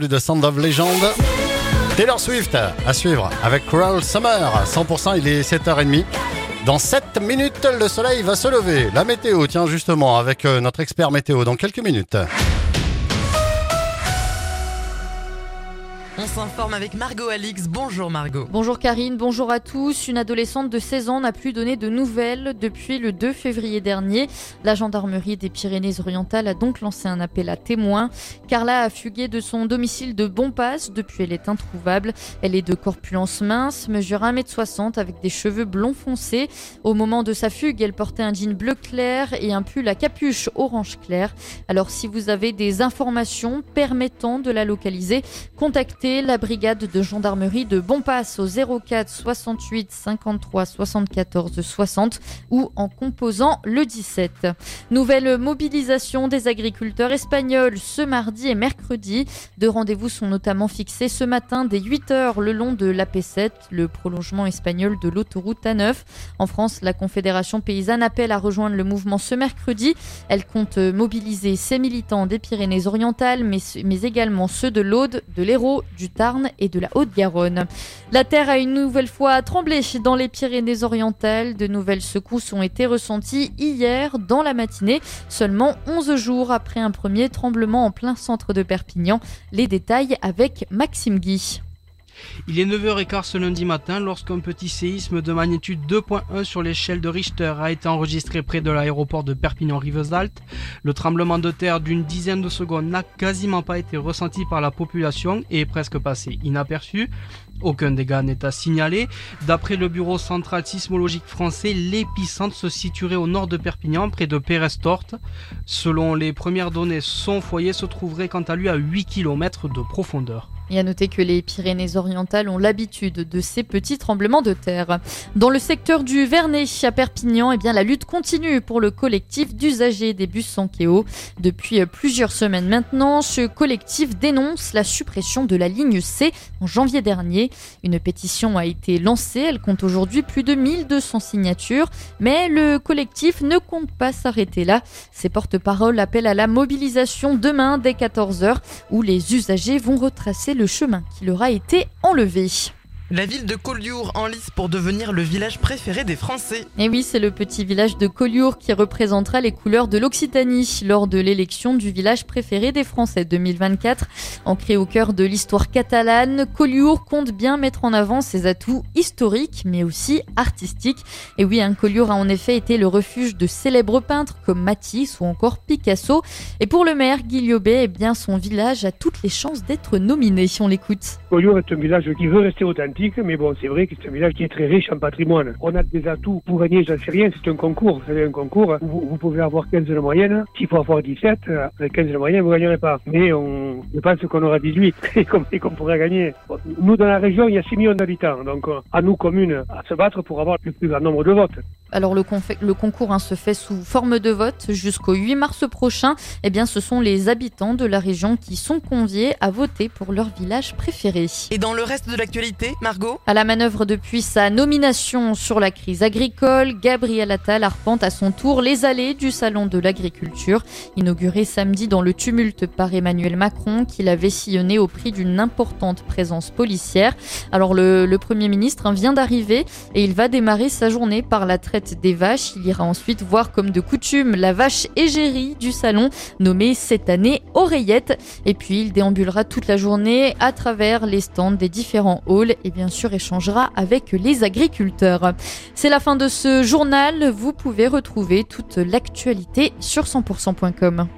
De Sound of Legend. Taylor Swift à suivre avec Crawl Summer. 100%, il est 7h30. Dans 7 minutes, le soleil va se lever. La météo, tiens justement, avec euh, notre expert météo dans quelques minutes. On s'informe avec Margot Alix. Bonjour Margot. Bonjour Karine, bonjour à tous. Une adolescente de 16 ans n'a plus donné de nouvelles depuis le 2 février dernier. La gendarmerie des Pyrénées-Orientales a donc lancé un appel à témoins. Carla a fugué de son domicile de Bonpass. Depuis, elle est introuvable. Elle est de corpulence mince, mesure 1m60 avec des cheveux blonds foncés. Au moment de sa fugue, elle portait un jean bleu clair et un pull à capuche orange clair. Alors si vous avez des informations permettant de la localiser, contactez la brigade de gendarmerie de Bonpass au 04 68 53 74 60 ou en composant le 17. Nouvelle mobilisation des agriculteurs espagnols ce mardi et mercredi. Deux rendez-vous sont notamment fixés ce matin dès 8h le long de l'AP7, le prolongement espagnol de l'autoroute A9. En France, la Confédération paysanne appelle à rejoindre le mouvement ce mercredi. Elle compte mobiliser ses militants des Pyrénées-Orientales, mais, mais également ceux de l'Aude, de l'Hérault, du Tarn et de la Haute-Garonne. La terre a une nouvelle fois tremblé dans les Pyrénées-Orientales. De nouvelles secousses ont été ressenties hier dans la matinée, seulement 11 jours après un premier tremblement en plein centre de Perpignan. Les détails avec Maxime Guy. Il est 9h15 ce lundi matin lorsqu'un petit séisme de magnitude 2.1 sur l'échelle de Richter a été enregistré près de l'aéroport de Perpignan-Rivesaltes. Le tremblement de terre d'une dizaine de secondes n'a quasiment pas été ressenti par la population et est presque passé inaperçu. Aucun dégât n'est à signaler. D'après le bureau central sismologique français, l'épicentre se situerait au nord de Perpignan, près de Pérestort. Selon les premières données, son foyer se trouverait quant à lui à 8 km de profondeur. Et à noter que les Pyrénées-Orientales ont l'habitude de ces petits tremblements de terre. Dans le secteur du Vernet, à Perpignan, eh bien, la lutte continue pour le collectif d'usagers des bus Sankeo. Depuis plusieurs semaines maintenant, ce collectif dénonce la suppression de la ligne C en janvier dernier. Une pétition a été lancée, elle compte aujourd'hui plus de 1200 signatures, mais le collectif ne compte pas s'arrêter là. Ses porte-paroles appellent à la mobilisation demain dès 14h où les usagers vont retracer le chemin qui leur a été enlevé. La ville de Collioure en lice pour devenir le village préféré des Français. Et oui, c'est le petit village de Collioure qui représentera les couleurs de l'Occitanie lors de l'élection du village préféré des Français 2024. Ancré au cœur de l'histoire catalane, Collioure compte bien mettre en avant ses atouts historiques mais aussi artistiques. Et oui, un Collioure a en effet été le refuge de célèbres peintres comme Matisse ou encore Picasso. Et pour le maire Guillaumet, eh bien son village a toutes les chances d'être nominé. Si on l'écoute. Collioure est un village qui veut rester authentique mais bon, c'est vrai que c'est un village qui est très riche en patrimoine. On a des atouts pour gagner, j'en sais rien, c'est un concours. Vous un concours, vous, vous, pouvez avoir 15 de moyenne. S'il faut avoir 17, avec 15 de moyenne, vous ne gagnerez pas. Mais on, je pense qu'on aura 18 et qu'on pourrait gagner. Nous, dans la région, il y a 6 millions d'habitants. Donc, à nous, communes, à se battre pour avoir le plus grand nombre de votes. Alors le, le concours hein, se fait sous forme de vote jusqu'au 8 mars prochain. Eh bien, ce sont les habitants de la région qui sont conviés à voter pour leur village préféré. Et dans le reste de l'actualité, Margot? À la manœuvre depuis sa nomination sur la crise agricole, Gabriel Attal arpente à son tour les allées du salon de l'agriculture, inauguré samedi dans le tumulte par Emmanuel Macron, qui l'avait sillonné au prix d'une importante présence policière. Alors le, le Premier ministre hein, vient d'arriver et il va démarrer sa journée par la des vaches. Il ira ensuite voir comme de coutume la vache égérie du salon, nommée cette année Oreillette. Et puis il déambulera toute la journée à travers les stands des différents halls et bien sûr échangera avec les agriculteurs. C'est la fin de ce journal. Vous pouvez retrouver toute l'actualité sur 100%.com.